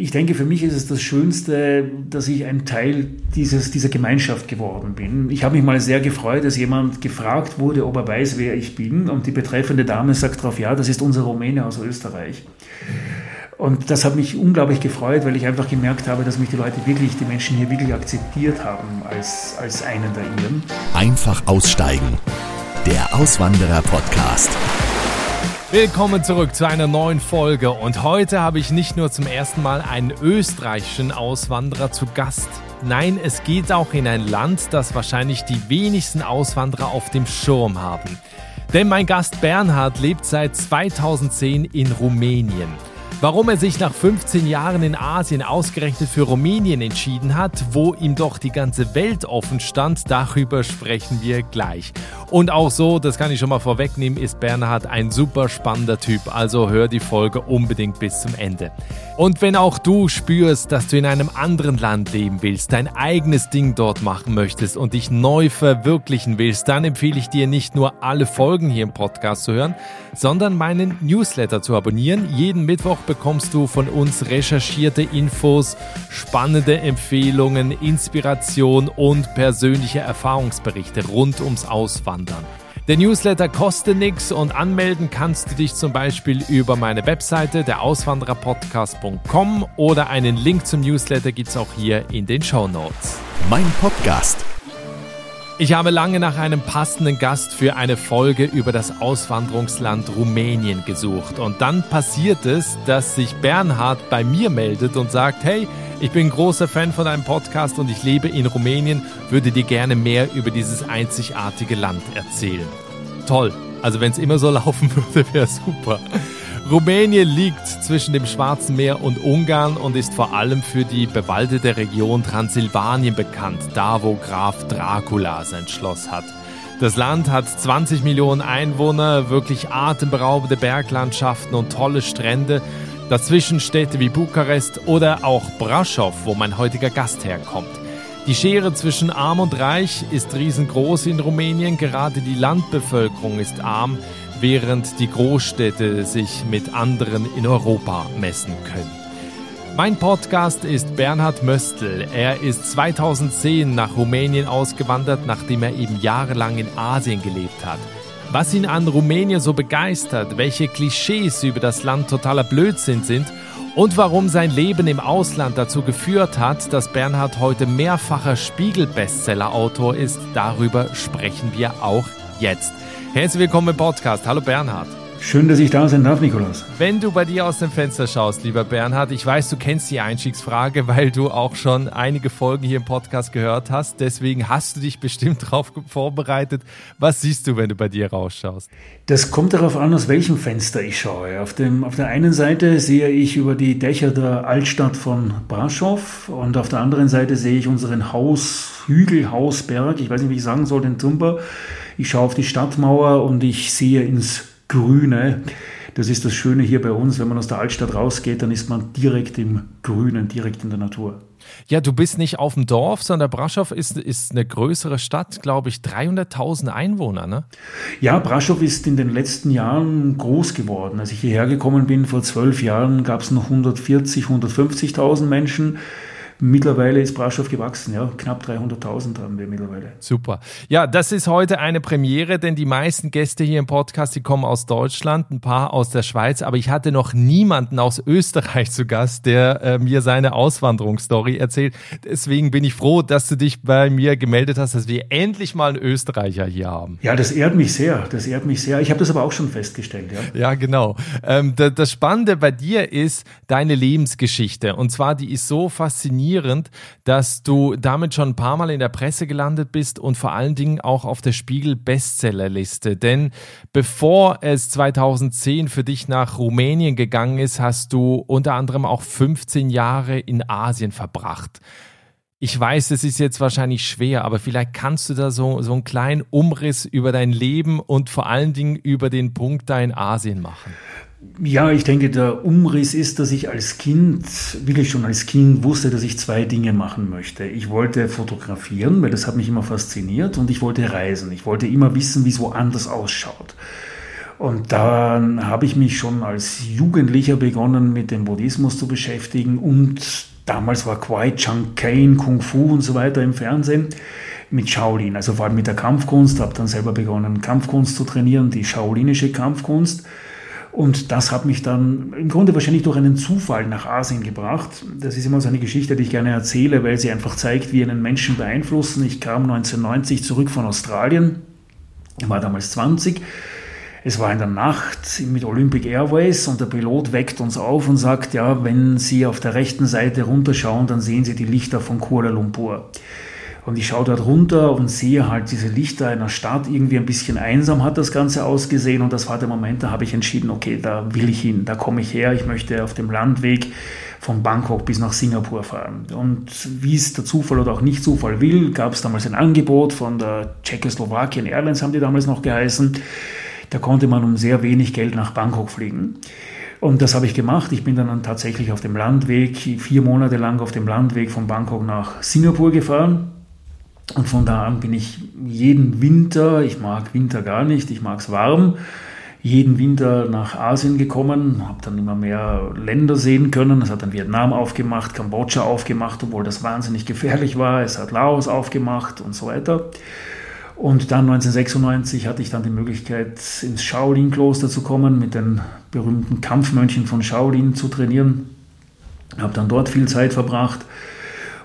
Ich denke, für mich ist es das Schönste, dass ich ein Teil dieses, dieser Gemeinschaft geworden bin. Ich habe mich mal sehr gefreut, dass jemand gefragt wurde, ob er weiß, wer ich bin. Und die betreffende Dame sagt darauf, ja, das ist unser Rumäne aus Österreich. Und das hat mich unglaublich gefreut, weil ich einfach gemerkt habe, dass mich die Leute wirklich, die Menschen hier wirklich akzeptiert haben als, als einen der ihren. Einfach aussteigen. Der Auswanderer-Podcast. Willkommen zurück zu einer neuen Folge und heute habe ich nicht nur zum ersten Mal einen österreichischen Auswanderer zu Gast. Nein, es geht auch in ein Land, das wahrscheinlich die wenigsten Auswanderer auf dem Schirm haben. Denn mein Gast Bernhard lebt seit 2010 in Rumänien. Warum er sich nach 15 Jahren in Asien ausgerechnet für Rumänien entschieden hat, wo ihm doch die ganze Welt offen stand, darüber sprechen wir gleich. Und auch so, das kann ich schon mal vorwegnehmen, ist Bernhard ein super spannender Typ, also hör die Folge unbedingt bis zum Ende. Und wenn auch du spürst, dass du in einem anderen Land leben willst, dein eigenes Ding dort machen möchtest und dich neu verwirklichen willst, dann empfehle ich dir nicht nur alle Folgen hier im Podcast zu hören, sondern meinen Newsletter zu abonnieren. Jeden Mittwoch bekommst du von uns recherchierte Infos, spannende Empfehlungen, Inspiration und persönliche Erfahrungsberichte rund ums Auswandern. Der Newsletter kostet nichts und anmelden kannst du dich zum Beispiel über meine Webseite der Auswandererpodcast.com oder einen Link zum Newsletter gibt es auch hier in den Show Notes. Mein Podcast. Ich habe lange nach einem passenden Gast für eine Folge über das Auswanderungsland Rumänien gesucht und dann passiert es, dass sich Bernhard bei mir meldet und sagt, hey, ich bin großer Fan von deinem Podcast und ich lebe in Rumänien, würde dir gerne mehr über dieses einzigartige Land erzählen. Toll. Also wenn es immer so laufen würde, wäre super. Rumänien liegt zwischen dem Schwarzen Meer und Ungarn und ist vor allem für die bewaldete Region Transsilvanien bekannt, da wo Graf Dracula sein Schloss hat. Das Land hat 20 Millionen Einwohner, wirklich atemberaubende Berglandschaften und tolle Strände. Dazwischen Städte wie Bukarest oder auch Braschow, wo mein heutiger Gast herkommt. Die Schere zwischen arm und reich ist riesengroß in Rumänien. Gerade die Landbevölkerung ist arm, während die Großstädte sich mit anderen in Europa messen können. Mein Podcast ist Bernhard Möstl. Er ist 2010 nach Rumänien ausgewandert, nachdem er eben jahrelang in Asien gelebt hat. Was ihn an Rumänien so begeistert, welche Klischees über das Land totaler Blödsinn sind und warum sein Leben im Ausland dazu geführt hat, dass Bernhard heute mehrfacher Spiegel-Bestseller-Autor ist, darüber sprechen wir auch jetzt. Herzlich willkommen im Podcast. Hallo Bernhard. Schön, dass ich da sein darf, Nikolaus. Wenn du bei dir aus dem Fenster schaust, lieber Bernhard, ich weiß, du kennst die Einstiegsfrage, weil du auch schon einige Folgen hier im Podcast gehört hast. Deswegen hast du dich bestimmt darauf vorbereitet. Was siehst du, wenn du bei dir rausschaust? Das kommt darauf an, aus welchem Fenster ich schaue. Auf, dem, auf der einen Seite sehe ich über die Dächer der Altstadt von Braschow und auf der anderen Seite sehe ich unseren Haus, Hügel, Hausberg, ich weiß nicht, wie ich sagen soll, den Tumper. Ich schaue auf die Stadtmauer und ich sehe ins Grüne. Das ist das Schöne hier bei uns. Wenn man aus der Altstadt rausgeht, dann ist man direkt im Grünen, direkt in der Natur. Ja, du bist nicht auf dem Dorf, sondern Braschow ist, ist eine größere Stadt, glaube ich, 300.000 Einwohner, ne? Ja, Braschow ist in den letzten Jahren groß geworden. Als ich hierher gekommen bin, vor zwölf Jahren, gab es noch 140, 150.000 Menschen. Mittlerweile ist Braschow gewachsen, ja. Knapp 300.000 haben wir mittlerweile. Super. Ja, das ist heute eine Premiere, denn die meisten Gäste hier im Podcast, die kommen aus Deutschland, ein paar aus der Schweiz, aber ich hatte noch niemanden aus Österreich zu Gast, der äh, mir seine Auswanderungsstory erzählt. Deswegen bin ich froh, dass du dich bei mir gemeldet hast, dass wir endlich mal einen Österreicher hier haben. Ja, das ehrt mich sehr. Das ehrt mich sehr. Ich habe das aber auch schon festgestellt, ja. Ja, genau. Ähm, das Spannende bei dir ist deine Lebensgeschichte. Und zwar, die ist so faszinierend faszinierend, dass du damit schon ein paar Mal in der Presse gelandet bist und vor allen Dingen auch auf der Spiegel Bestsellerliste. Denn bevor es 2010 für dich nach Rumänien gegangen ist, hast du unter anderem auch 15 Jahre in Asien verbracht. Ich weiß, es ist jetzt wahrscheinlich schwer, aber vielleicht kannst du da so, so einen kleinen Umriss über dein Leben und vor allen Dingen über den Punkt da in Asien machen. Ja, ich denke, der Umriss ist, dass ich als Kind, wirklich schon als Kind wusste, dass ich zwei Dinge machen möchte. Ich wollte fotografieren, weil das hat mich immer fasziniert und ich wollte reisen. Ich wollte immer wissen, wie es woanders ausschaut. Und dann habe ich mich schon als Jugendlicher begonnen, mit dem Buddhismus zu beschäftigen. Und damals war Kwai Chang Kane, Kung Fu und so weiter im Fernsehen mit Shaolin, also vor allem mit der Kampfkunst. Habe dann selber begonnen, Kampfkunst zu trainieren, die shaolinische Kampfkunst. Und das hat mich dann im Grunde wahrscheinlich durch einen Zufall nach Asien gebracht. Das ist immer so eine Geschichte, die ich gerne erzähle, weil sie einfach zeigt, wie einen Menschen beeinflussen. Ich kam 1990 zurück von Australien, war damals 20 es war in der Nacht mit Olympic Airways und der Pilot weckt uns auf und sagt, ja, wenn Sie auf der rechten Seite runterschauen, dann sehen Sie die Lichter von Kuala Lumpur. Und ich schaue dort runter und sehe halt diese Lichter einer Stadt. Irgendwie ein bisschen einsam hat das Ganze ausgesehen. Und das war der Moment, da habe ich entschieden, okay, da will ich hin, da komme ich her. Ich möchte auf dem Landweg von Bangkok bis nach Singapur fahren. Und wie es der Zufall oder auch nicht Zufall will, gab es damals ein Angebot von der Czechoslowakian Airlines, haben die damals noch geheißen da konnte man um sehr wenig Geld nach Bangkok fliegen. Und das habe ich gemacht. Ich bin dann tatsächlich auf dem Landweg, vier Monate lang auf dem Landweg von Bangkok nach Singapur gefahren. Und von da an bin ich jeden Winter, ich mag Winter gar nicht, ich mag es warm, jeden Winter nach Asien gekommen, habe dann immer mehr Länder sehen können. Es hat dann Vietnam aufgemacht, Kambodscha aufgemacht, obwohl das wahnsinnig gefährlich war. Es hat Laos aufgemacht und so weiter. Und dann 1996 hatte ich dann die Möglichkeit, ins Shaolin-Kloster zu kommen, mit den berühmten Kampfmönchen von Shaolin zu trainieren. Habe dann dort viel Zeit verbracht.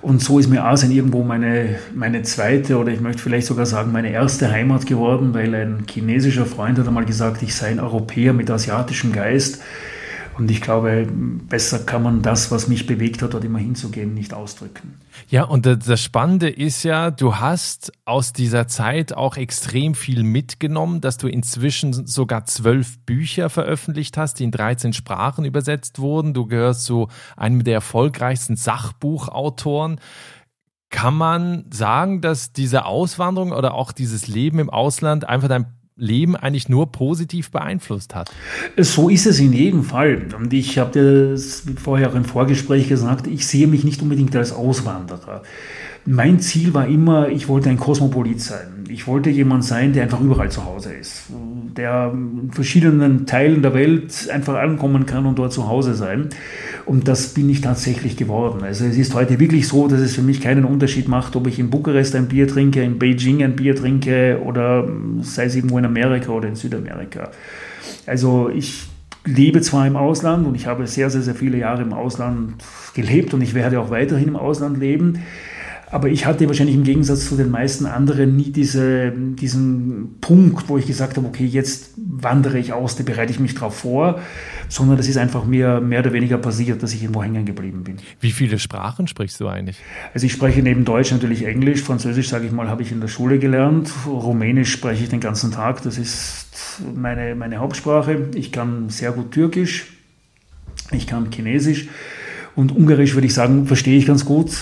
Und so ist mir Asien irgendwo meine, meine zweite oder ich möchte vielleicht sogar sagen meine erste Heimat geworden, weil ein chinesischer Freund hat einmal gesagt, ich sei ein Europäer mit asiatischem Geist. Und ich glaube, besser kann man das, was mich bewegt hat, dort immer hinzugehen, nicht ausdrücken. Ja, und das Spannende ist ja, du hast aus dieser Zeit auch extrem viel mitgenommen, dass du inzwischen sogar zwölf Bücher veröffentlicht hast, die in 13 Sprachen übersetzt wurden. Du gehörst zu einem der erfolgreichsten Sachbuchautoren. Kann man sagen, dass diese Auswanderung oder auch dieses Leben im Ausland einfach dein Leben eigentlich nur positiv beeinflusst hat. So ist es in jedem Fall. Und ich habe dir vorher im Vorgespräch gesagt, ich sehe mich nicht unbedingt als Auswanderer. Mein Ziel war immer, ich wollte ein Kosmopolit sein. Ich wollte jemand sein, der einfach überall zu Hause ist, der in verschiedenen Teilen der Welt einfach ankommen kann und dort zu Hause sein. Und das bin ich tatsächlich geworden. Also es ist heute wirklich so, dass es für mich keinen Unterschied macht, ob ich in Bukarest ein Bier trinke, in Beijing ein Bier trinke oder sei es irgendwo in Amerika oder in Südamerika. Also ich lebe zwar im Ausland und ich habe sehr, sehr, sehr viele Jahre im Ausland gelebt und ich werde auch weiterhin im Ausland leben. Aber ich hatte wahrscheinlich im Gegensatz zu den meisten anderen nie diese, diesen Punkt, wo ich gesagt habe, okay, jetzt wandere ich aus, da bereite ich mich drauf vor, sondern das ist einfach mir mehr oder weniger passiert, dass ich irgendwo hängen geblieben bin. Wie viele Sprachen sprichst du eigentlich? Also ich spreche neben Deutsch natürlich Englisch, Französisch, sage ich mal, habe ich in der Schule gelernt, Rumänisch spreche ich den ganzen Tag, das ist meine, meine Hauptsprache. Ich kann sehr gut Türkisch, ich kann Chinesisch und Ungarisch würde ich sagen, verstehe ich ganz gut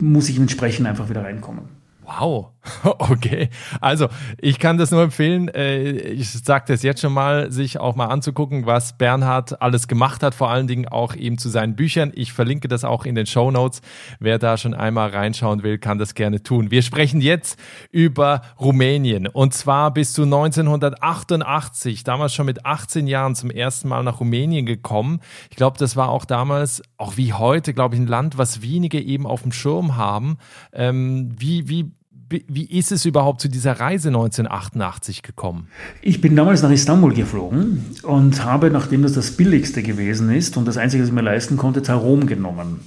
muss ich entsprechend einfach wieder reinkommen. Wow, okay. Also ich kann das nur empfehlen. Äh, ich sage das jetzt schon mal, sich auch mal anzugucken, was Bernhard alles gemacht hat, vor allen Dingen auch eben zu seinen Büchern. Ich verlinke das auch in den Show Notes. Wer da schon einmal reinschauen will, kann das gerne tun. Wir sprechen jetzt über Rumänien und zwar bis zu 1988, damals schon mit 18 Jahren zum ersten Mal nach Rumänien gekommen. Ich glaube, das war auch damals, auch wie heute, glaube ich, ein Land, was wenige eben auf dem Schirm haben. Ähm, wie, wie wie ist es überhaupt zu dieser Reise 1988 gekommen? Ich bin damals nach Istanbul geflogen und habe, nachdem das das billigste gewesen ist und das Einzige, was ich mir leisten konnte, Tarom genommen.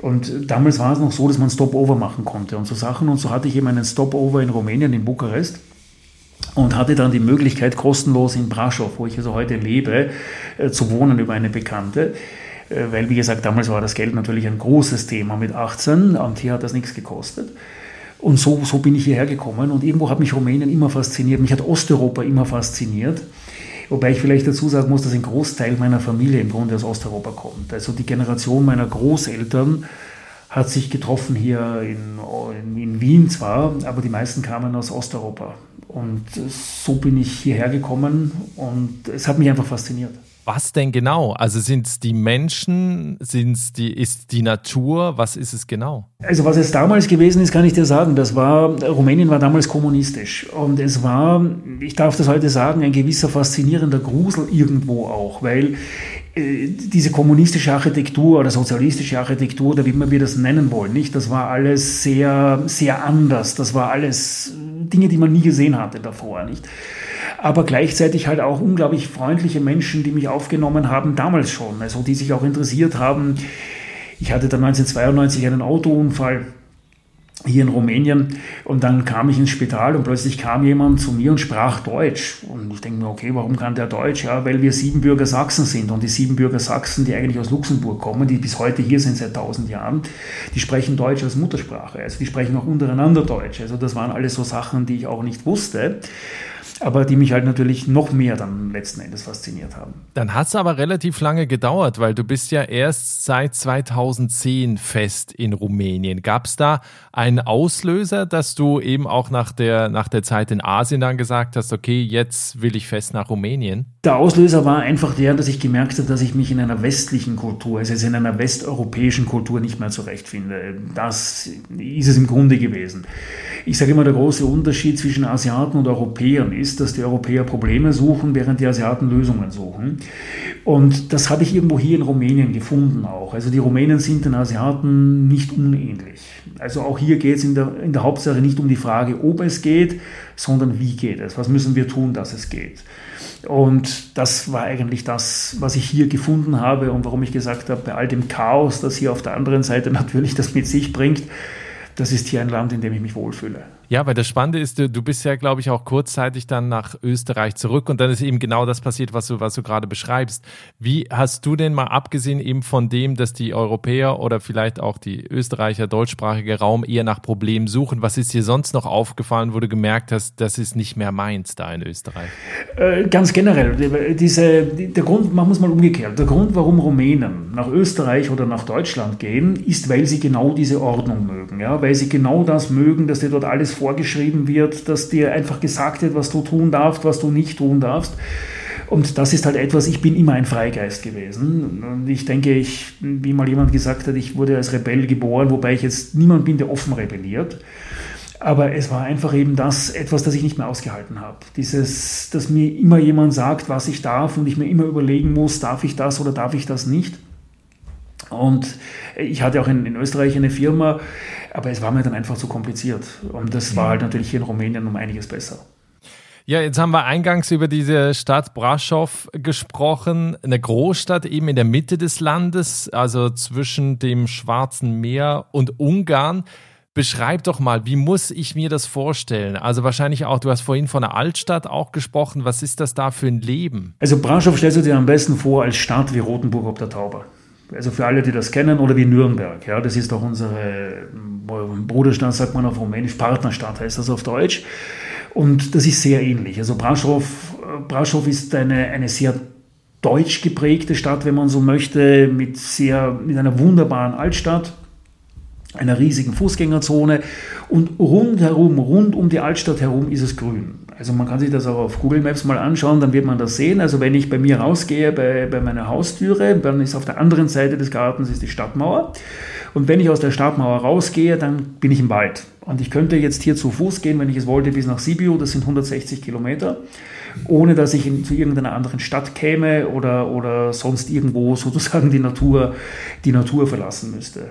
Und damals war es noch so, dass man Stopover machen konnte und so Sachen. Und so hatte ich eben einen Stopover in Rumänien, in Bukarest und hatte dann die Möglichkeit, kostenlos in Brasov, wo ich also heute lebe, äh, zu wohnen über eine Bekannte. Äh, weil, wie gesagt, damals war das Geld natürlich ein großes Thema mit 18 und hier hat das nichts gekostet. Und so, so bin ich hierher gekommen und irgendwo hat mich Rumänien immer fasziniert, mich hat Osteuropa immer fasziniert. Wobei ich vielleicht dazu sagen muss, dass ein Großteil meiner Familie im Grunde aus Osteuropa kommt. Also die Generation meiner Großeltern hat sich getroffen hier in, in, Wien zwar, aber die meisten kamen aus Osteuropa. Und so bin ich hierher gekommen und es hat mich einfach fasziniert. Was denn genau? Also sind es die Menschen, sind's die, ist die Natur, was ist es genau? Also was es damals gewesen ist, kann ich dir sagen, das war, Rumänien war damals kommunistisch und es war, ich darf das heute sagen, ein gewisser faszinierender Grusel irgendwo auch, weil äh, diese kommunistische Architektur oder sozialistische Architektur oder wie man wir das nennen wollen, nicht? Das war alles sehr, sehr anders. Das war alles Dinge, die man nie gesehen hatte davor, nicht? Aber gleichzeitig halt auch unglaublich freundliche Menschen, die mich aufgenommen haben, damals schon, also die sich auch interessiert haben. Ich hatte dann 1992 einen Autounfall hier in Rumänien. Und dann kam ich ins Spital und plötzlich kam jemand zu mir und sprach Deutsch. Und ich denke mir, okay, warum kann der Deutsch? Ja, weil wir Siebenbürger Sachsen sind. Und die Siebenbürger Sachsen, die eigentlich aus Luxemburg kommen, die bis heute hier sind seit tausend Jahren, die sprechen Deutsch als Muttersprache, also die sprechen auch untereinander Deutsch, also das waren alles so Sachen, die ich auch nicht wusste aber die mich halt natürlich noch mehr dann letzten Endes fasziniert haben. Dann hat es aber relativ lange gedauert, weil du bist ja erst seit 2010 fest in Rumänien. Gab es da einen Auslöser, dass du eben auch nach der, nach der Zeit in Asien dann gesagt hast, okay, jetzt will ich fest nach Rumänien? Der Auslöser war einfach der, dass ich gemerkt habe, dass ich mich in einer westlichen Kultur, also in einer westeuropäischen Kultur nicht mehr zurechtfinde. Das ist es im Grunde gewesen. Ich sage immer, der große Unterschied zwischen Asiaten und Europäern ist, dass die Europäer Probleme suchen, während die Asiaten Lösungen suchen. Und das habe ich irgendwo hier in Rumänien gefunden auch. Also die Rumänen sind den Asiaten nicht unähnlich. Also auch hier geht es in der, in der Hauptsache nicht um die Frage, ob es geht, sondern wie geht es. Was müssen wir tun, dass es geht. Und das war eigentlich das, was ich hier gefunden habe und warum ich gesagt habe, bei all dem Chaos, das hier auf der anderen Seite natürlich das mit sich bringt, das ist hier ein Land, in dem ich mich wohlfühle. Ja, weil das Spannende ist, du, bist ja, glaube ich, auch kurzzeitig dann nach Österreich zurück und dann ist eben genau das passiert, was du, was du gerade beschreibst. Wie hast du denn mal abgesehen eben von dem, dass die Europäer oder vielleicht auch die Österreicher deutschsprachige Raum eher nach Problemen suchen, was ist dir sonst noch aufgefallen, wo du gemerkt hast, das ist nicht mehr meins da in Österreich? Äh, ganz generell, diese, der Grund, machen wir es mal umgekehrt, der Grund, warum Rumänen nach Österreich oder nach Deutschland gehen, ist, weil sie genau diese Ordnung mögen, ja, weil sie genau das mögen, dass dir dort alles vorgeschrieben wird, dass dir einfach gesagt wird, was du tun darfst, was du nicht tun darfst. Und das ist halt etwas, ich bin immer ein Freigeist gewesen. Und ich denke, ich, wie mal jemand gesagt hat, ich wurde als Rebell geboren, wobei ich jetzt niemand bin, der offen rebelliert. Aber es war einfach eben das, etwas, das ich nicht mehr ausgehalten habe. Dieses, dass mir immer jemand sagt, was ich darf und ich mir immer überlegen muss, darf ich das oder darf ich das nicht. Und ich hatte auch in, in Österreich eine Firma, aber es war mir dann einfach zu kompliziert. Und das war halt natürlich hier in Rumänien um einiges besser. Ja, jetzt haben wir eingangs über diese Stadt Brasov gesprochen, eine Großstadt eben in der Mitte des Landes, also zwischen dem Schwarzen Meer und Ungarn. Beschreib doch mal, wie muss ich mir das vorstellen? Also wahrscheinlich auch, du hast vorhin von einer Altstadt auch gesprochen. Was ist das da für ein Leben? Also Brasov stellst du dir am besten vor als Stadt wie Rotenburg ob der Tauber. Also für alle, die das kennen, oder wie Nürnberg. Ja, das ist doch unsere Bruderstadt, sagt man auf Rumänisch, Partnerstadt heißt das auf Deutsch. Und das ist sehr ähnlich. Also Braschow, Braschow ist eine, eine sehr deutsch geprägte Stadt, wenn man so möchte, mit, sehr, mit einer wunderbaren Altstadt, einer riesigen Fußgängerzone und rundherum, rund um die Altstadt herum ist es grün. Also man kann sich das auch auf Google Maps mal anschauen, dann wird man das sehen. Also wenn ich bei mir rausgehe, bei, bei meiner Haustüre, dann ist auf der anderen Seite des Gartens ist die Stadtmauer. Und wenn ich aus der Stadtmauer rausgehe, dann bin ich im Wald. Und ich könnte jetzt hier zu Fuß gehen, wenn ich es wollte, bis nach Sibiu, das sind 160 Kilometer, ohne dass ich in, zu irgendeiner anderen Stadt käme oder, oder sonst irgendwo sozusagen die Natur, die Natur verlassen müsste.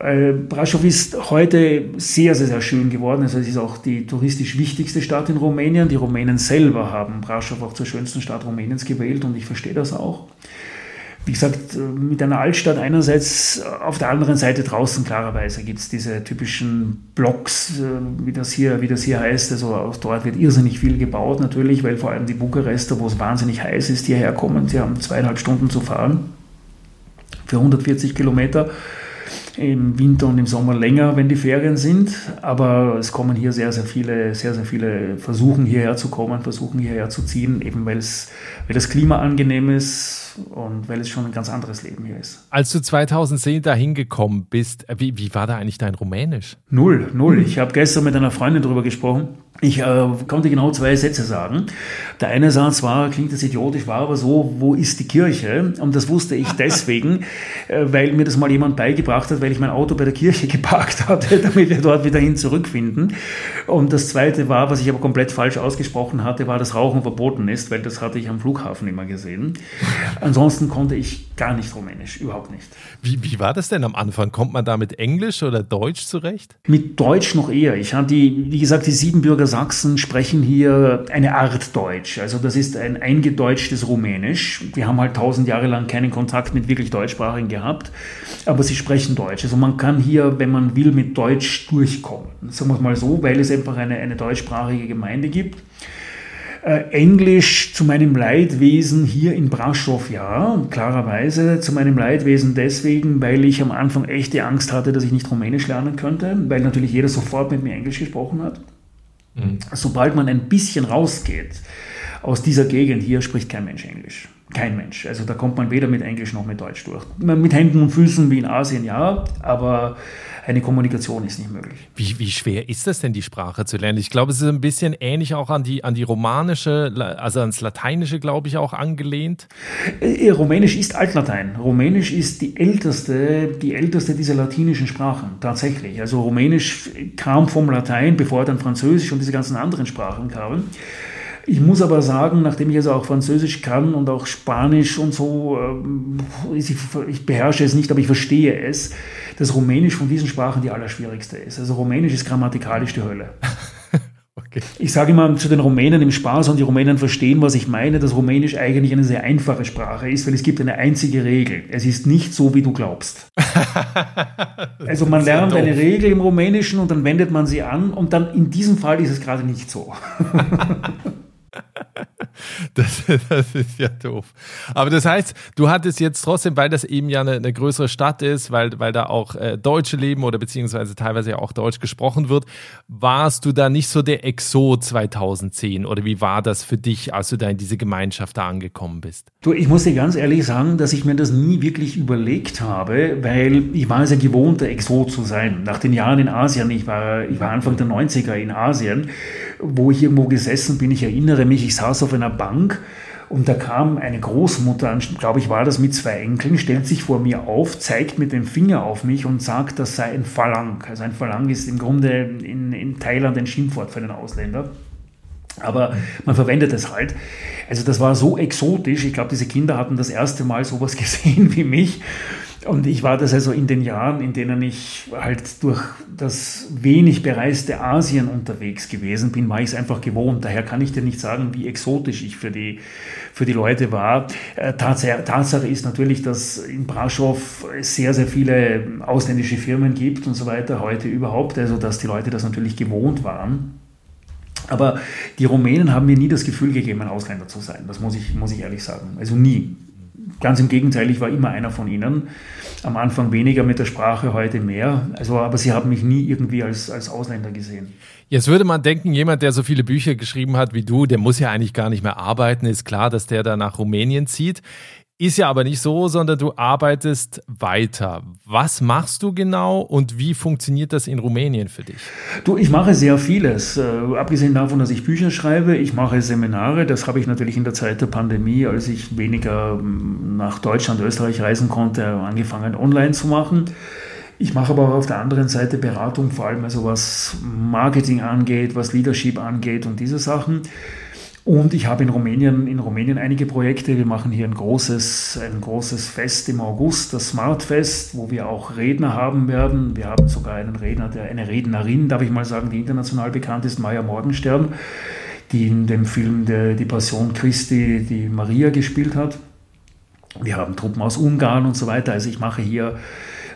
Äh, Brasov ist heute sehr, sehr, sehr schön geworden. Also es ist auch die touristisch wichtigste Stadt in Rumänien. Die Rumänen selber haben Brasov auch zur schönsten Stadt Rumäniens gewählt und ich verstehe das auch. Wie gesagt, mit einer Altstadt einerseits, auf der anderen Seite draußen klarerweise gibt es diese typischen Blocks, äh, wie das, hier, wie das hier heißt. Also auch dort wird irrsinnig viel gebaut natürlich, weil vor allem die Bukarester, wo es wahnsinnig heiß ist, hierher kommen. Sie haben zweieinhalb Stunden zu fahren für 140 Kilometer im Winter und im Sommer länger, wenn die Ferien sind. Aber es kommen hier sehr, sehr viele, sehr, sehr viele versuchen hierher zu kommen, versuchen hierher zu ziehen, eben weil, es, weil das Klima angenehm ist, und weil es schon ein ganz anderes Leben hier ist. Als du 2010 da hingekommen bist, äh, wie, wie war da eigentlich dein Rumänisch? Null, null. Ich habe gestern mit einer Freundin darüber gesprochen. Ich äh, konnte genau zwei Sätze sagen. Der eine Satz war, klingt das idiotisch, war aber so, wo ist die Kirche? Und das wusste ich deswegen, äh, weil mir das mal jemand beigebracht hat, weil ich mein Auto bei der Kirche geparkt hatte, damit wir dort wieder hin zurückfinden. Und das zweite war, was ich aber komplett falsch ausgesprochen hatte, war, dass Rauchen verboten ist, weil das hatte ich am Flughafen immer gesehen. Ansonsten konnte ich gar nicht Rumänisch, überhaupt nicht. Wie, wie war das denn am Anfang? Kommt man da mit Englisch oder Deutsch zurecht? Mit Deutsch noch eher. Ich die, wie gesagt, die Siebenbürger Sachsen sprechen hier eine Art Deutsch. Also das ist ein eingedeutschtes Rumänisch. Wir haben halt tausend Jahre lang keinen Kontakt mit wirklich Deutschsprachigen gehabt, aber sie sprechen Deutsch. Also man kann hier, wenn man will, mit Deutsch durchkommen. Sagen wir es mal so, weil es einfach eine, eine deutschsprachige Gemeinde gibt. Äh, Englisch zu meinem Leidwesen hier in Braschow, ja, klarerweise. Zu meinem Leidwesen deswegen, weil ich am Anfang echte Angst hatte, dass ich nicht Rumänisch lernen könnte, weil natürlich jeder sofort mit mir Englisch gesprochen hat. Mhm. Sobald man ein bisschen rausgeht aus dieser Gegend hier, spricht kein Mensch Englisch. Kein Mensch. Also da kommt man weder mit Englisch noch mit Deutsch durch. Mit Händen und Füßen wie in Asien, ja, aber eine Kommunikation ist nicht möglich. Wie, wie schwer ist das denn, die Sprache zu lernen? Ich glaube, es ist ein bisschen ähnlich auch an die, an die romanische, also ans Lateinische, glaube ich, auch angelehnt. Äh, Rumänisch ist Altlatein. Rumänisch ist die älteste, die älteste dieser latinischen Sprachen, tatsächlich. Also Rumänisch kam vom Latein, bevor dann Französisch und diese ganzen anderen Sprachen kamen. Ich muss aber sagen, nachdem ich also auch Französisch kann und auch Spanisch und so, äh, ich beherrsche es nicht, aber ich verstehe es, dass Rumänisch von diesen Sprachen die allerschwierigste ist. Also Rumänisch ist grammatikalisch die Hölle. Okay. Ich sage immer zu den Rumänen im Spaß und die Rumänen verstehen, was ich meine, dass Rumänisch eigentlich eine sehr einfache Sprache ist, weil es gibt eine einzige Regel. Es ist nicht so, wie du glaubst. also man lernt eine Regel im Rumänischen und dann wendet man sie an und dann in diesem Fall ist es gerade nicht so. Das, das, ist ja doof. Aber das heißt, du hattest jetzt trotzdem, weil das eben ja eine, eine größere Stadt ist, weil, weil da auch äh, Deutsche leben oder beziehungsweise teilweise ja auch Deutsch gesprochen wird, warst du da nicht so der Exot 2010 oder wie war das für dich, als du da in diese Gemeinschaft da angekommen bist? Du, ich muss dir ganz ehrlich sagen, dass ich mir das nie wirklich überlegt habe, weil ich war es ja gewohnt, der Exot zu sein. Nach den Jahren in Asien, ich war, ich war Anfang der 90er in Asien, wo ich irgendwo gesessen bin, ich erinnere mich, ich saß auf einer Bank und da kam eine Großmutter, glaube ich, war das mit zwei Enkeln, stellt sich vor mir auf, zeigt mit dem Finger auf mich und sagt, das sei ein Falang. Also ein Falang ist im Grunde in, in Thailand ein Schimpfwort für einen Ausländer. Aber man verwendet es halt. Also das war so exotisch. Ich glaube, diese Kinder hatten das erste Mal sowas gesehen wie mich. Und ich war das also in den Jahren, in denen ich halt durch das wenig bereiste Asien unterwegs gewesen bin, war ich es einfach gewohnt. Daher kann ich dir nicht sagen, wie exotisch ich für die, für die Leute war. Äh, Tatsache, ist natürlich, dass in Braschow sehr, sehr viele ausländische Firmen gibt und so weiter, heute überhaupt, also dass die Leute das natürlich gewohnt waren. Aber die Rumänen haben mir nie das Gefühl gegeben, ein Ausländer zu sein. Das muss ich, muss ich ehrlich sagen. Also nie. Ganz im Gegenteil, ich war immer einer von ihnen. Am Anfang weniger mit der Sprache, heute mehr. Also, aber sie haben mich nie irgendwie als, als Ausländer gesehen. Jetzt würde man denken, jemand, der so viele Bücher geschrieben hat wie du, der muss ja eigentlich gar nicht mehr arbeiten. Ist klar, dass der da nach Rumänien zieht. Ist ja aber nicht so, sondern du arbeitest weiter. Was machst du genau und wie funktioniert das in Rumänien für dich? Du, ich mache sehr vieles. Äh, abgesehen davon, dass ich Bücher schreibe, ich mache Seminare. Das habe ich natürlich in der Zeit der Pandemie, als ich weniger ähm, nach Deutschland, Österreich reisen konnte, angefangen online zu machen. Ich mache aber auch auf der anderen Seite Beratung, vor allem also was Marketing angeht, was Leadership angeht und diese Sachen. Und ich habe in Rumänien, in Rumänien einige Projekte. Wir machen hier ein großes, ein großes Fest im August, das Smart Fest, wo wir auch Redner haben werden. Wir haben sogar einen Redner, der, eine Rednerin, darf ich mal sagen, die international bekannt ist, Maya Morgenstern, die in dem Film der, Die Passion Christi die Maria gespielt hat. Wir haben Truppen aus Ungarn und so weiter. Also ich mache hier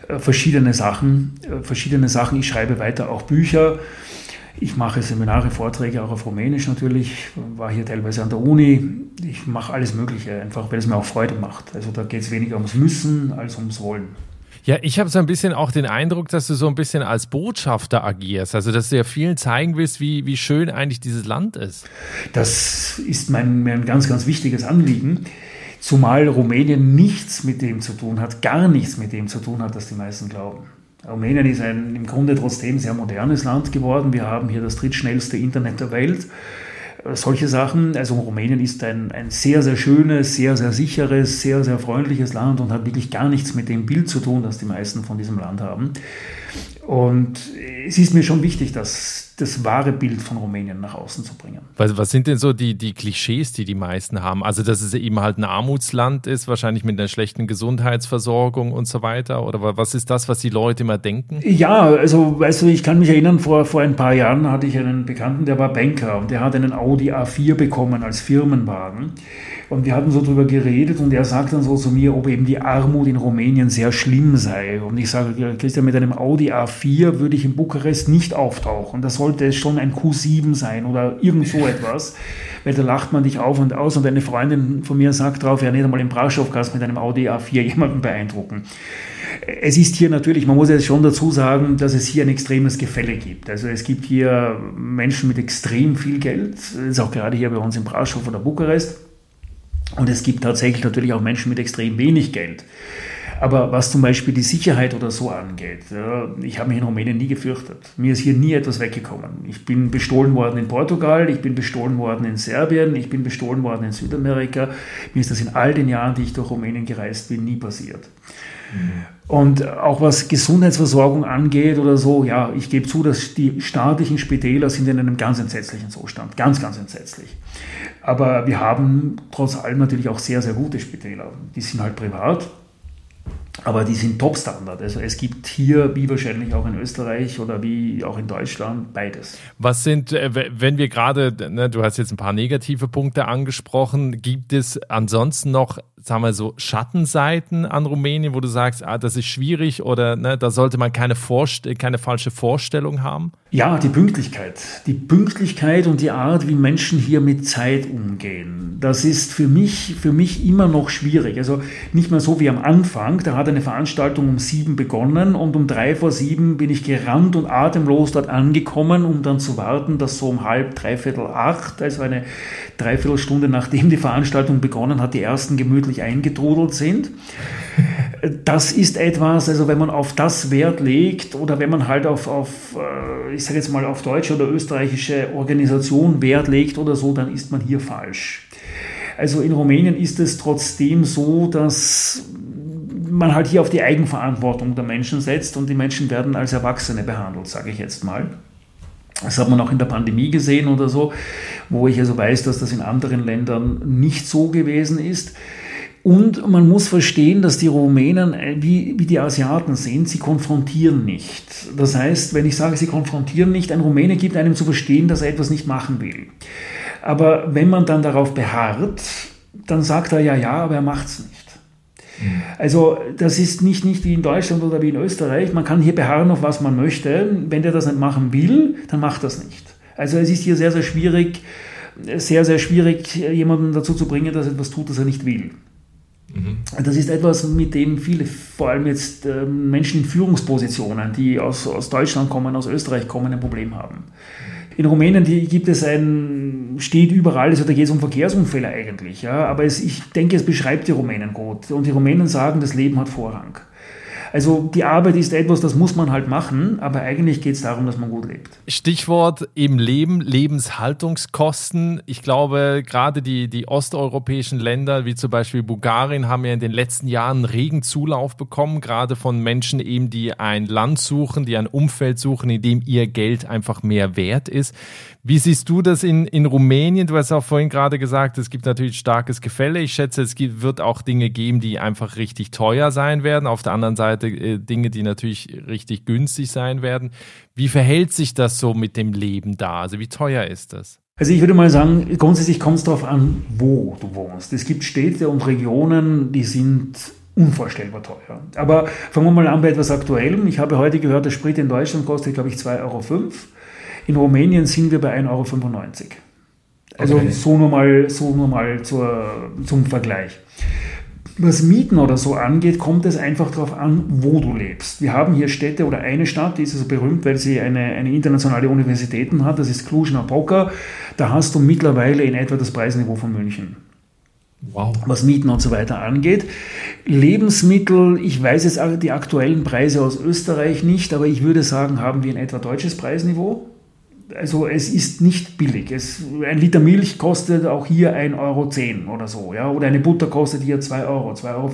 äh, verschiedene Sachen, äh, verschiedene Sachen. Ich schreibe weiter auch Bücher. Ich mache Seminare, Vorträge auch auf Rumänisch natürlich, war hier teilweise an der Uni. Ich mache alles Mögliche, einfach weil es mir auch Freude macht. Also da geht es weniger ums Müssen als ums Wollen. Ja, ich habe so ein bisschen auch den Eindruck, dass du so ein bisschen als Botschafter agierst. Also, dass du ja vielen zeigen willst, wie, wie schön eigentlich dieses Land ist. Das ist mein, mein ganz, ganz wichtiges Anliegen. Zumal Rumänien nichts mit dem zu tun hat, gar nichts mit dem zu tun hat, was die meisten glauben. Rumänien ist ein im Grunde trotzdem sehr modernes Land geworden. Wir haben hier das drittschnellste Internet der Welt. Äh, solche Sachen. Also Rumänien ist ein, ein sehr, sehr schönes, sehr, sehr sicheres, sehr, sehr freundliches Land und hat wirklich gar nichts mit dem Bild zu tun, das die meisten von diesem Land haben. Und es ist mir schon wichtig, dass das wahre Bild von Rumänien nach außen zu bringen. Was, was sind denn so die, die Klischees, die die meisten haben? Also, dass es eben halt ein Armutsland ist, wahrscheinlich mit einer schlechten Gesundheitsversorgung und so weiter? Oder was ist das, was die Leute immer denken? Ja, also, weißt du, ich kann mich erinnern, vor, vor ein paar Jahren hatte ich einen Bekannten, der war Banker und der hat einen Audi A4 bekommen als Firmenwagen. Und wir hatten so drüber geredet und er sagt dann so zu mir, ob eben die Armut in Rumänien sehr schlimm sei. Und ich sage, Christian, mit einem Audi A4 würde ich in Bukarest nicht auftauchen. Das sollte schon ein Q7 sein oder irgend so etwas, weil da lacht man dich auf und aus. Und eine Freundin von mir sagt drauf, ja, nicht einmal im Braschow kannst mit einem Audi A4 jemanden beeindrucken. Es ist hier natürlich, man muss jetzt schon dazu sagen, dass es hier ein extremes Gefälle gibt. Also es gibt hier Menschen mit extrem viel Geld, das ist auch gerade hier bei uns in Braschow oder Bukarest. Und es gibt tatsächlich natürlich auch Menschen mit extrem wenig Geld. Aber was zum Beispiel die Sicherheit oder so angeht, ich habe mich in Rumänien nie gefürchtet. Mir ist hier nie etwas weggekommen. Ich bin bestohlen worden in Portugal, ich bin bestohlen worden in Serbien, ich bin bestohlen worden in Südamerika. Mir ist das in all den Jahren, die ich durch Rumänien gereist bin, nie passiert. Mhm. Und auch was Gesundheitsversorgung angeht oder so, ja, ich gebe zu, dass die staatlichen Spitäler sind in einem ganz entsetzlichen Zustand. Ganz, ganz entsetzlich. Aber wir haben trotz allem natürlich auch sehr, sehr gute Spitäler. Die sind halt privat, aber die sind Top-Standard. Also es gibt hier, wie wahrscheinlich auch in Österreich oder wie auch in Deutschland, beides. Was sind, äh, wenn wir gerade, ne, du hast jetzt ein paar negative Punkte angesprochen, gibt es ansonsten noch sagen wir so, Schattenseiten an Rumänien, wo du sagst, ah, das ist schwierig oder ne, da sollte man keine, Vorst keine falsche Vorstellung haben? Ja, die Pünktlichkeit. Die Pünktlichkeit und die Art, wie Menschen hier mit Zeit umgehen. Das ist für mich, für mich immer noch schwierig. Also nicht mehr so wie am Anfang. Da hat eine Veranstaltung um sieben begonnen und um drei vor sieben bin ich gerannt und atemlos dort angekommen, um dann zu warten, dass so um halb, dreiviertel acht, also eine Dreiviertelstunde nachdem die Veranstaltung begonnen hat, die ersten gemütlich eingetrudelt sind. Das ist etwas, also wenn man auf das Wert legt oder wenn man halt auf, auf äh, ich sage jetzt mal, auf deutsche oder österreichische Organisation Wert legt oder so, dann ist man hier falsch. Also in Rumänien ist es trotzdem so, dass man halt hier auf die Eigenverantwortung der Menschen setzt und die Menschen werden als Erwachsene behandelt, sage ich jetzt mal. Das hat man auch in der Pandemie gesehen oder so, wo ich also weiß, dass das in anderen Ländern nicht so gewesen ist. Und man muss verstehen, dass die Rumänen, äh, wie, wie die Asiaten sind, sie konfrontieren nicht. Das heißt, wenn ich sage, sie konfrontieren nicht, ein Rumäne gibt einem zu verstehen, dass er etwas nicht machen will. Aber wenn man dann darauf beharrt, dann sagt er ja, ja, aber er macht es nicht. Also das ist nicht, nicht wie in Deutschland oder wie in Österreich. Man kann hier beharren auf was man möchte. Wenn der das nicht machen will, dann macht das nicht. Also es ist hier sehr, sehr schwierig, sehr, sehr schwierig, jemanden dazu zu bringen, dass er etwas tut, das er nicht will. Mhm. Das ist etwas, mit dem viele, vor allem jetzt äh, Menschen in Führungspositionen, die aus, aus Deutschland kommen, aus Österreich kommen, ein Problem haben. In Rumänien die, gibt es ein, steht überall, also da geht es um Verkehrsunfälle eigentlich. Ja, aber es, ich denke, es beschreibt die Rumänen gut. Und die Rumänen sagen, das Leben hat Vorrang. Also die Arbeit ist etwas, das muss man halt machen, aber eigentlich geht es darum, dass man gut lebt. Stichwort im Leben, Lebenshaltungskosten. Ich glaube, gerade die, die osteuropäischen Länder, wie zum Beispiel Bulgarien, haben ja in den letzten Jahren regen Zulauf bekommen, gerade von Menschen eben, die ein Land suchen, die ein Umfeld suchen, in dem ihr Geld einfach mehr wert ist. Wie siehst du das in, in Rumänien? Du hast auch vorhin gerade gesagt, es gibt natürlich starkes Gefälle. Ich schätze, es gibt, wird auch Dinge geben, die einfach richtig teuer sein werden. Auf der anderen Seite äh, Dinge, die natürlich richtig günstig sein werden. Wie verhält sich das so mit dem Leben da? Also wie teuer ist das? Also ich würde mal sagen, grundsätzlich kommt es darauf an, wo du wohnst. Es gibt Städte und Regionen, die sind unvorstellbar teuer. Aber fangen wir mal an bei etwas Aktuellem. Ich habe heute gehört, der Sprit in Deutschland kostet, glaube ich, 2,05 Euro. In Rumänien sind wir bei 1,95 Euro. Also okay. so nur mal, so nur mal zur, zum Vergleich. Was Mieten oder so angeht, kommt es einfach darauf an, wo du lebst. Wir haben hier Städte oder eine Stadt, die ist also berühmt, weil sie eine, eine internationale Universität hat, das ist Cluj-Napoca. Da hast du mittlerweile in etwa das Preisniveau von München. Wow. was Mieten und so weiter angeht. Lebensmittel, ich weiß jetzt die aktuellen Preise aus Österreich nicht, aber ich würde sagen, haben wir in etwa deutsches Preisniveau. Also es ist nicht billig. Es, ein Liter Milch kostet auch hier 1,10 Euro oder so. Ja? Oder eine Butter kostet hier 2 Euro, 2,50 Euro.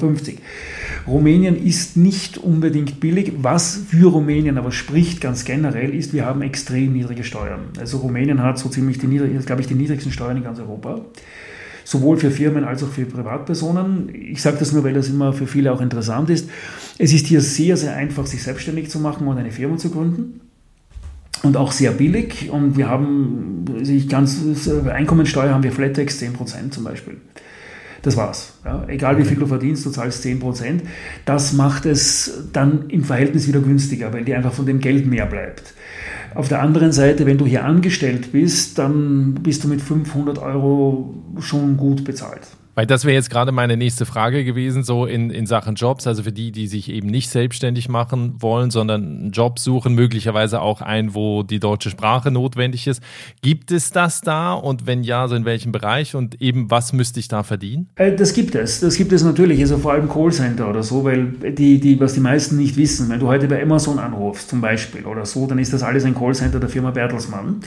Rumänien ist nicht unbedingt billig. Was für Rumänien aber spricht ganz generell ist, wir haben extrem niedrige Steuern. Also Rumänien hat so ziemlich die, glaube ich, die niedrigsten Steuern in ganz Europa sowohl für Firmen als auch für Privatpersonen. Ich sage das nur, weil das immer für viele auch interessant ist. Es ist hier sehr, sehr einfach, sich selbstständig zu machen und eine Firma zu gründen. Und auch sehr billig. Und wir haben, ich ganz, Einkommensteuer haben wir Flattex 10% zum Beispiel. Das war's. Ja. Egal wie viel du verdienst, du zahlst 10%. Das macht es dann im Verhältnis wieder günstiger, weil dir einfach von dem Geld mehr bleibt. Auf der anderen Seite, wenn du hier angestellt bist, dann bist du mit 500 Euro schon gut bezahlt. Weil das wäre jetzt gerade meine nächste Frage gewesen, so in, in Sachen Jobs, also für die, die sich eben nicht selbstständig machen wollen, sondern einen Job suchen, möglicherweise auch einen, wo die deutsche Sprache notwendig ist. Gibt es das da und wenn ja, so in welchem Bereich und eben was müsste ich da verdienen? Äh, das gibt es, das gibt es natürlich, also vor allem Callcenter oder so, weil die, die, was die meisten nicht wissen, wenn du heute bei Amazon anrufst zum Beispiel oder so, dann ist das alles ein Callcenter der Firma Bertelsmann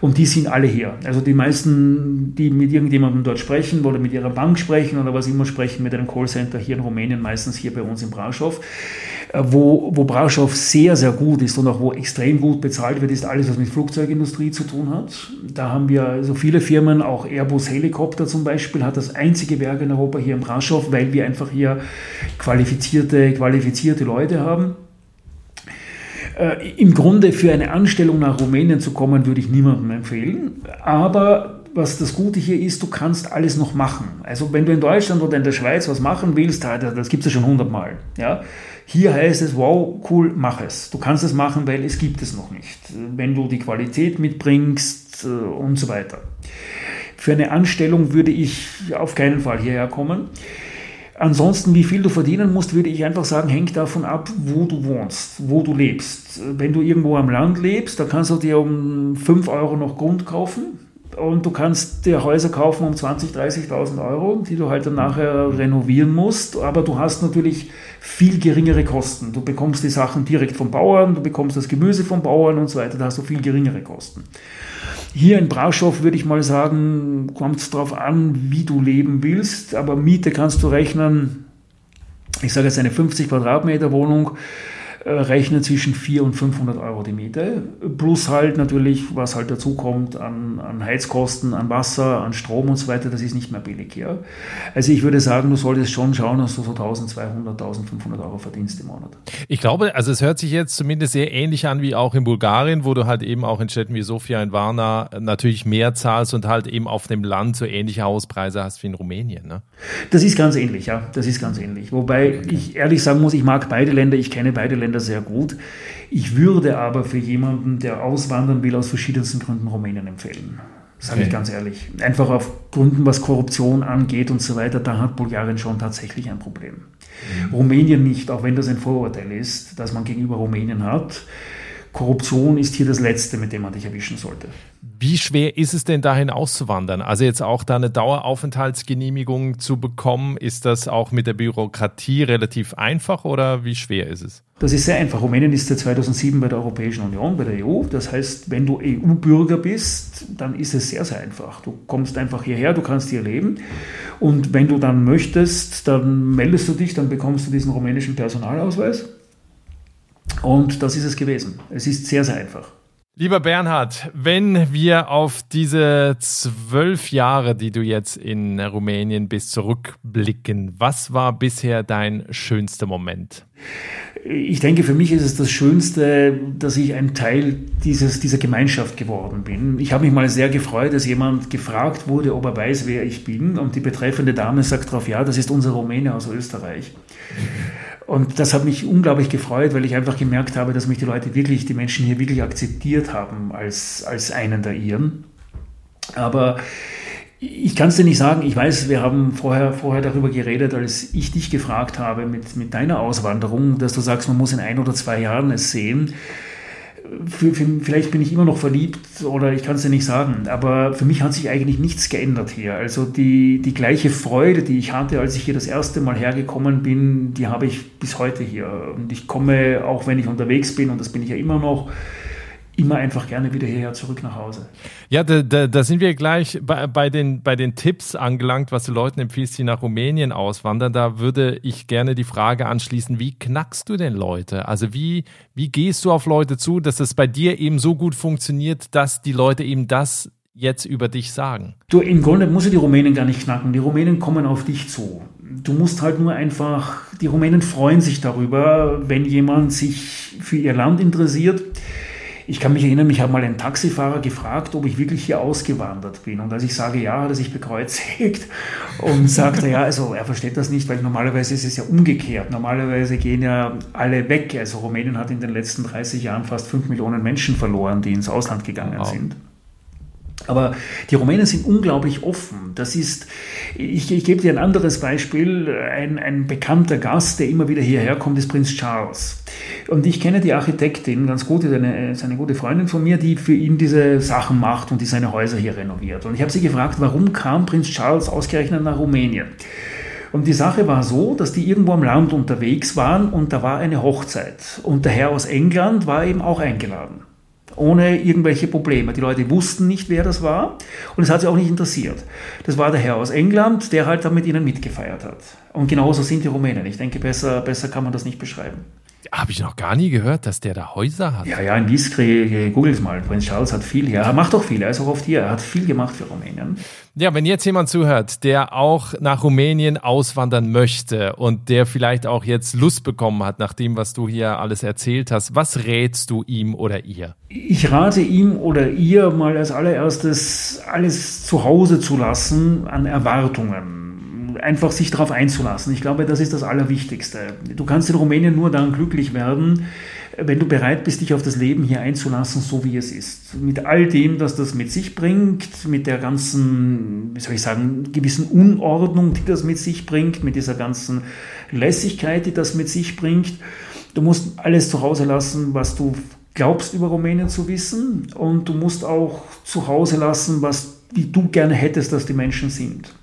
und die sind alle hier. Also die meisten, die mit irgendjemandem dort sprechen oder mit ihrer Bank Bank sprechen oder was immer sprechen mit einem Callcenter hier in Rumänien, meistens hier bei uns in Brasov. Äh, wo, wo Brasov sehr, sehr gut ist und auch wo extrem gut bezahlt wird, ist alles, was mit Flugzeugindustrie zu tun hat. Da haben wir so also viele Firmen, auch Airbus Helikopter zum Beispiel, hat das einzige Werk in Europa hier in Brasov, weil wir einfach hier qualifizierte, qualifizierte Leute haben. Äh, Im Grunde für eine Anstellung nach Rumänien zu kommen, würde ich niemandem empfehlen. Aber was das Gute hier ist, du kannst alles noch machen. Also wenn du in Deutschland oder in der Schweiz was machen willst, das gibt es ja schon hundertmal. Ja? Hier heißt es, wow, cool, mach es. Du kannst es machen, weil es gibt es noch nicht. Wenn du die Qualität mitbringst äh, und so weiter. Für eine Anstellung würde ich auf keinen Fall hierher kommen. Ansonsten, wie viel du verdienen musst, würde ich einfach sagen, hängt davon ab, wo du wohnst, wo du lebst. Wenn du irgendwo am Land lebst, da kannst du dir um 5 Euro noch Grund kaufen und du kannst dir Häuser kaufen um 20.000, 30.000 Euro, die du halt dann nachher renovieren musst, aber du hast natürlich viel geringere Kosten. Du bekommst die Sachen direkt vom Bauern, du bekommst das Gemüse vom Bauern und so weiter, da hast du viel geringere Kosten. Hier in Braschow würde ich mal sagen, kommt es darauf an, wie du leben willst, aber Miete kannst du rechnen, ich sage jetzt eine 50 Quadratmeter Wohnung, äh, rechnen zwischen 400 und 500 Euro die Miete. Plus halt natürlich, was halt dazu kommt an, an Heizkosten, an Wasser, an Strom und so weiter, das ist nicht mehr billig hier. Also ich würde sagen, du solltest schon schauen, dass du so 1200, 1500 Euro verdienst im Monat. Ich glaube, also es hört sich jetzt zumindest sehr ähnlich an wie auch in Bulgarien, wo du halt eben auch in Städten wie Sofia und Varna natürlich mehr zahlst und halt eben auf dem Land so ähnliche Hauspreise hast wie in Rumänien. Ne? Das ist ganz ähnlich, ja. Das ist ganz ähnlich. Wobei okay. ich ehrlich sagen muss, ich mag beide Länder, ich kenne beide Länder Länder sehr gut. Ich würde aber für jemanden, der auswandern will, aus verschiedensten Gründen Rumänien empfehlen. Sage okay. ich ganz ehrlich. Einfach auf Gründen, was Korruption angeht und so weiter, da hat Bulgarien schon tatsächlich ein Problem. Mhm. Rumänien nicht, auch wenn das ein Vorurteil ist, das man gegenüber Rumänien hat. Korruption ist hier das Letzte, mit dem man dich erwischen sollte. Wie schwer ist es denn dahin auszuwandern? Also jetzt auch da eine Daueraufenthaltsgenehmigung zu bekommen, ist das auch mit der Bürokratie relativ einfach oder wie schwer ist es? Das ist sehr einfach. Rumänien ist seit 2007 bei der Europäischen Union, bei der EU. Das heißt, wenn du EU-Bürger bist, dann ist es sehr, sehr einfach. Du kommst einfach hierher, du kannst hier leben. Und wenn du dann möchtest, dann meldest du dich, dann bekommst du diesen rumänischen Personalausweis. Und das ist es gewesen. Es ist sehr, sehr einfach. Lieber Bernhard, wenn wir auf diese zwölf Jahre, die du jetzt in Rumänien bist, zurückblicken, was war bisher dein schönster Moment? Ich denke, für mich ist es das Schönste, dass ich ein Teil dieses, dieser Gemeinschaft geworden bin. Ich habe mich mal sehr gefreut, dass jemand gefragt wurde, ob er weiß, wer ich bin. Und die betreffende Dame sagt darauf, ja, das ist unser Rumäne aus Österreich. Und das hat mich unglaublich gefreut, weil ich einfach gemerkt habe, dass mich die Leute wirklich, die Menschen hier wirklich akzeptiert haben als, als einen der ihren. Aber ich kann es dir nicht sagen. Ich weiß, wir haben vorher, vorher darüber geredet, als ich dich gefragt habe mit, mit deiner Auswanderung, dass du sagst, man muss in ein oder zwei Jahren es sehen. Für, für, vielleicht bin ich immer noch verliebt oder ich kann es ja nicht sagen, aber für mich hat sich eigentlich nichts geändert hier. Also die, die gleiche Freude, die ich hatte, als ich hier das erste Mal hergekommen bin, die habe ich bis heute hier. Und ich komme, auch wenn ich unterwegs bin, und das bin ich ja immer noch, immer einfach gerne wieder hierher zurück nach Hause. Ja, da, da, da sind wir gleich bei, bei, den, bei den Tipps angelangt, was du Leuten empfiehlst, die nach Rumänien auswandern. Da würde ich gerne die Frage anschließen, wie knackst du denn Leute? Also wie, wie gehst du auf Leute zu, dass es bei dir eben so gut funktioniert, dass die Leute eben das jetzt über dich sagen? Du, im Grunde musst du die Rumänen gar nicht knacken. Die Rumänen kommen auf dich zu. Du musst halt nur einfach, die Rumänen freuen sich darüber, wenn jemand sich für ihr Land interessiert ich kann mich erinnern, mich hat mal ein Taxifahrer gefragt, ob ich wirklich hier ausgewandert bin. Und als ich sage, ja, hat er sich bekreuzigt und sagte, ja, also er versteht das nicht, weil normalerweise ist es ja umgekehrt. Normalerweise gehen ja alle weg. Also Rumänien hat in den letzten 30 Jahren fast 5 Millionen Menschen verloren, die ins Ausland gegangen wow. sind. Aber die Rumänen sind unglaublich offen. Das ist, ich, ich gebe dir ein anderes Beispiel. Ein, ein bekannter Gast, der immer wieder hierher kommt, ist Prinz Charles. Und ich kenne die Architektin ganz gut, ist ist eine gute Freundin von mir, die für ihn diese Sachen macht und die seine Häuser hier renoviert. Und ich habe sie gefragt, warum kam Prinz Charles ausgerechnet nach Rumänien? Und die Sache war so, dass die irgendwo am Land unterwegs waren und da war eine Hochzeit. Und der Herr aus England war eben auch eingeladen ohne irgendwelche Probleme. Die Leute wussten nicht, wer das war und es hat sie auch nicht interessiert. Das war der Herr aus England, der halt dann mit ihnen mitgefeiert hat. Und genauso sind die Rumänen. Ich denke, besser, besser kann man das nicht beschreiben. Habe ich noch gar nie gehört, dass der da Häuser hat. Ja, ja, in Wiskre, googles mal. Prinz Charles hat viel hier. Er macht auch viel, er ist auch oft hier. Er hat viel gemacht für Rumänien. Ja, wenn jetzt jemand zuhört, der auch nach Rumänien auswandern möchte und der vielleicht auch jetzt Lust bekommen hat, nach dem, was du hier alles erzählt hast, was rätst du ihm oder ihr? Ich rate ihm oder ihr mal als allererstes alles zu Hause zu lassen an Erwartungen einfach sich darauf einzulassen. Ich glaube, das ist das Allerwichtigste. Du kannst in Rumänien nur dann glücklich werden, wenn du bereit bist, dich auf das Leben hier einzulassen, so wie es ist. Mit all dem, was das mit sich bringt, mit der ganzen, wie soll ich sagen, gewissen Unordnung, die das mit sich bringt, mit dieser ganzen Lässigkeit, die das mit sich bringt. Du musst alles zu Hause lassen, was du glaubst über Rumänien zu wissen und du musst auch zu Hause lassen, was wie du gerne hättest, dass die Menschen sind.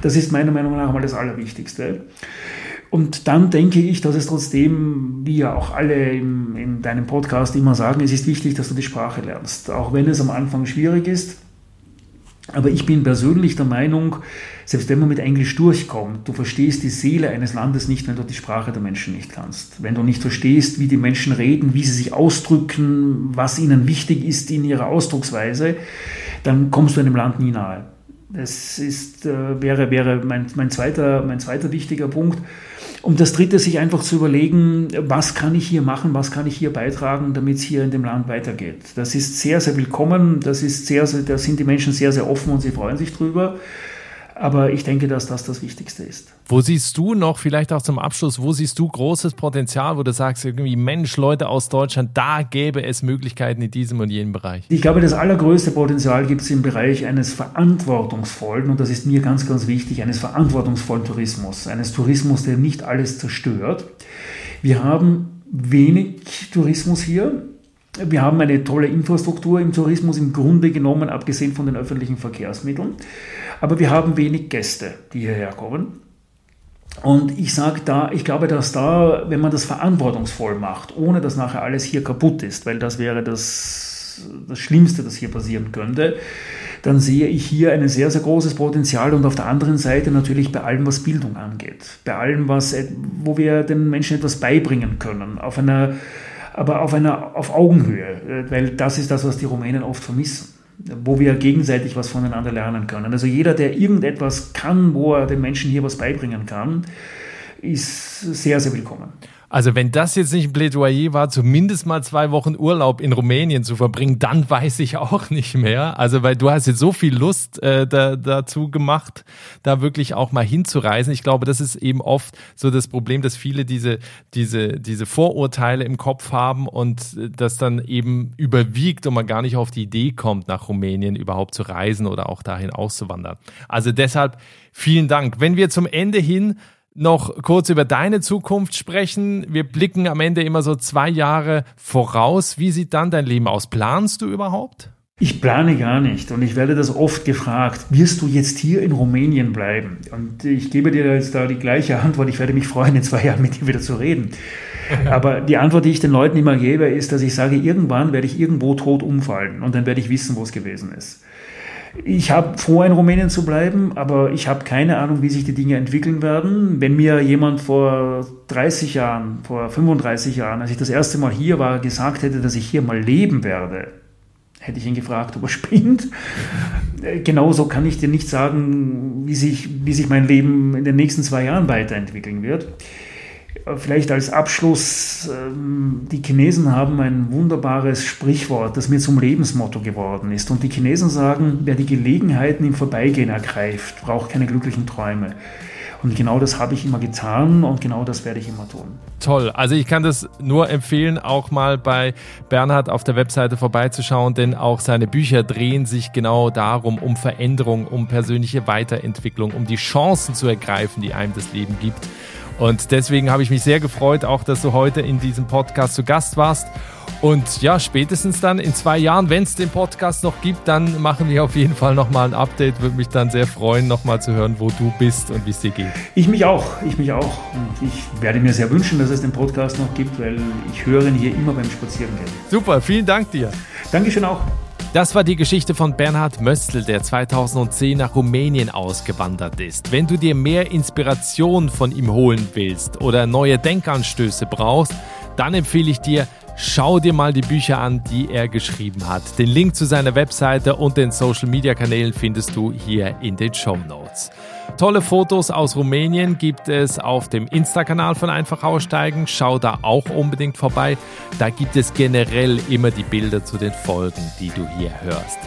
Das ist meiner Meinung nach mal das Allerwichtigste. Und dann denke ich, dass es trotzdem, wie ja auch alle im, in deinem Podcast immer sagen, es ist wichtig, dass du die Sprache lernst. Auch wenn es am Anfang schwierig ist. Aber ich bin persönlich der Meinung, selbst wenn man mit Englisch durchkommt, du verstehst die Seele eines Landes nicht, wenn du die Sprache der Menschen nicht kannst. Wenn du nicht verstehst, wie die Menschen reden, wie sie sich ausdrücken, was ihnen wichtig ist in ihrer Ausdrucksweise, dann kommst du einem Land nie nahe. Das ist, äh, wäre, wäre mein, mein, zweiter, mein zweiter wichtiger Punkt. Und das dritte, sich einfach zu überlegen, was kann ich hier machen, was kann ich hier beitragen, damit es hier in dem Land weitergeht. Das ist sehr, sehr willkommen. Das ist sehr, sehr, da sind die Menschen sehr, sehr offen und sie freuen sich drüber. Aber ich denke, dass das das Wichtigste ist. Wo siehst du noch, vielleicht auch zum Abschluss, wo siehst du großes Potenzial, wo du sagst, irgendwie, Mensch, Leute aus Deutschland, da gäbe es Möglichkeiten in diesem und jenem Bereich? Ich glaube, das allergrößte Potenzial gibt es im Bereich eines verantwortungsvollen, und das ist mir ganz, ganz wichtig, eines verantwortungsvollen Tourismus. Eines Tourismus, der nicht alles zerstört. Wir haben wenig Tourismus hier. Wir haben eine tolle Infrastruktur im Tourismus im Grunde genommen, abgesehen von den öffentlichen Verkehrsmitteln. Aber wir haben wenig Gäste, die hierher kommen. Und ich sage da, ich glaube, dass da, wenn man das verantwortungsvoll macht, ohne dass nachher alles hier kaputt ist, weil das wäre das, das Schlimmste, das hier passieren könnte, dann sehe ich hier ein sehr, sehr großes Potenzial und auf der anderen Seite natürlich bei allem, was Bildung angeht, bei allem, was, wo wir den Menschen etwas beibringen können, auf einer aber auf einer auf Augenhöhe, weil das ist das, was die Rumänen oft vermissen wo wir gegenseitig was voneinander lernen können. Also jeder, der irgendetwas kann, wo er den Menschen hier was beibringen kann, ist sehr, sehr willkommen. Also wenn das jetzt nicht ein Plädoyer war, zumindest mal zwei Wochen Urlaub in Rumänien zu verbringen, dann weiß ich auch nicht mehr. Also weil du hast jetzt so viel Lust äh, da, dazu gemacht, da wirklich auch mal hinzureisen. Ich glaube, das ist eben oft so das Problem, dass viele diese, diese, diese Vorurteile im Kopf haben und äh, das dann eben überwiegt und man gar nicht auf die Idee kommt, nach Rumänien überhaupt zu reisen oder auch dahin auszuwandern. Also deshalb vielen Dank. Wenn wir zum Ende hin noch kurz über deine Zukunft sprechen. Wir blicken am Ende immer so zwei Jahre voraus. Wie sieht dann dein Leben aus? Planst du überhaupt? Ich plane gar nicht und ich werde das oft gefragt, wirst du jetzt hier in Rumänien bleiben? Und ich gebe dir jetzt da die gleiche Antwort, ich werde mich freuen, in zwei Jahren mit dir wieder zu reden. Aber die Antwort, die ich den Leuten immer gebe, ist, dass ich sage, irgendwann werde ich irgendwo tot umfallen und dann werde ich wissen, wo es gewesen ist. Ich habe vor, in Rumänien zu bleiben, aber ich habe keine Ahnung, wie sich die Dinge entwickeln werden. Wenn mir jemand vor 30 Jahren, vor 35 Jahren, als ich das erste Mal hier war, gesagt hätte, dass ich hier mal leben werde, hätte ich ihn gefragt, ob er spinnt. Äh, genauso kann ich dir nicht sagen, wie sich, wie sich mein Leben in den nächsten zwei Jahren weiterentwickeln wird. Vielleicht als Abschluss, ähm, die Chinesen haben ein wunderbares Sprichwort, das mir zum Lebensmotto geworden ist. Und die Chinesen sagen, wer die Gelegenheiten im Vorbeigehen ergreift, braucht keine glücklichen Träume. Und genau das habe ich immer getan und genau das werde ich immer tun. Toll. Also ich kann das nur empfehlen, auch mal bei Bernhard auf der Webseite vorbeizuschauen, denn auch seine Bücher drehen sich genau darum, um Veränderung, um persönliche Weiterentwicklung, um die Chancen zu ergreifen, die einem das Leben gibt. Und deswegen habe ich mich sehr gefreut, auch dass du heute in diesem Podcast zu Gast warst. Und ja, spätestens dann in zwei Jahren, wenn es den Podcast noch gibt, dann machen wir auf jeden Fall nochmal ein Update. Würde mich dann sehr freuen, nochmal zu hören, wo du bist und wie es dir geht. Ich mich auch, ich mich auch. Und ich werde mir sehr wünschen, dass es den Podcast noch gibt, weil ich höre ihn hier immer beim Spazierengehen. Super, vielen Dank dir. Dankeschön auch. Das war die Geschichte von Bernhard Möstl, der 2010 nach Rumänien ausgewandert ist. Wenn du dir mehr Inspiration von ihm holen willst oder neue Denkanstöße brauchst, dann empfehle ich dir, schau dir mal die Bücher an, die er geschrieben hat. Den Link zu seiner Webseite und den Social Media Kanälen findest du hier in den Show Notes. Tolle Fotos aus Rumänien gibt es auf dem Insta-Kanal von Einfach Aussteigen. Schau da auch unbedingt vorbei. Da gibt es generell immer die Bilder zu den Folgen, die du hier hörst.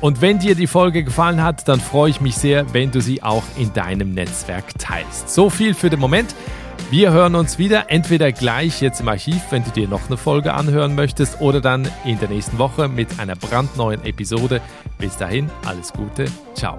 Und wenn dir die Folge gefallen hat, dann freue ich mich sehr, wenn du sie auch in deinem Netzwerk teilst. So viel für den Moment. Wir hören uns wieder, entweder gleich jetzt im Archiv, wenn du dir noch eine Folge anhören möchtest, oder dann in der nächsten Woche mit einer brandneuen Episode. Bis dahin, alles Gute, ciao.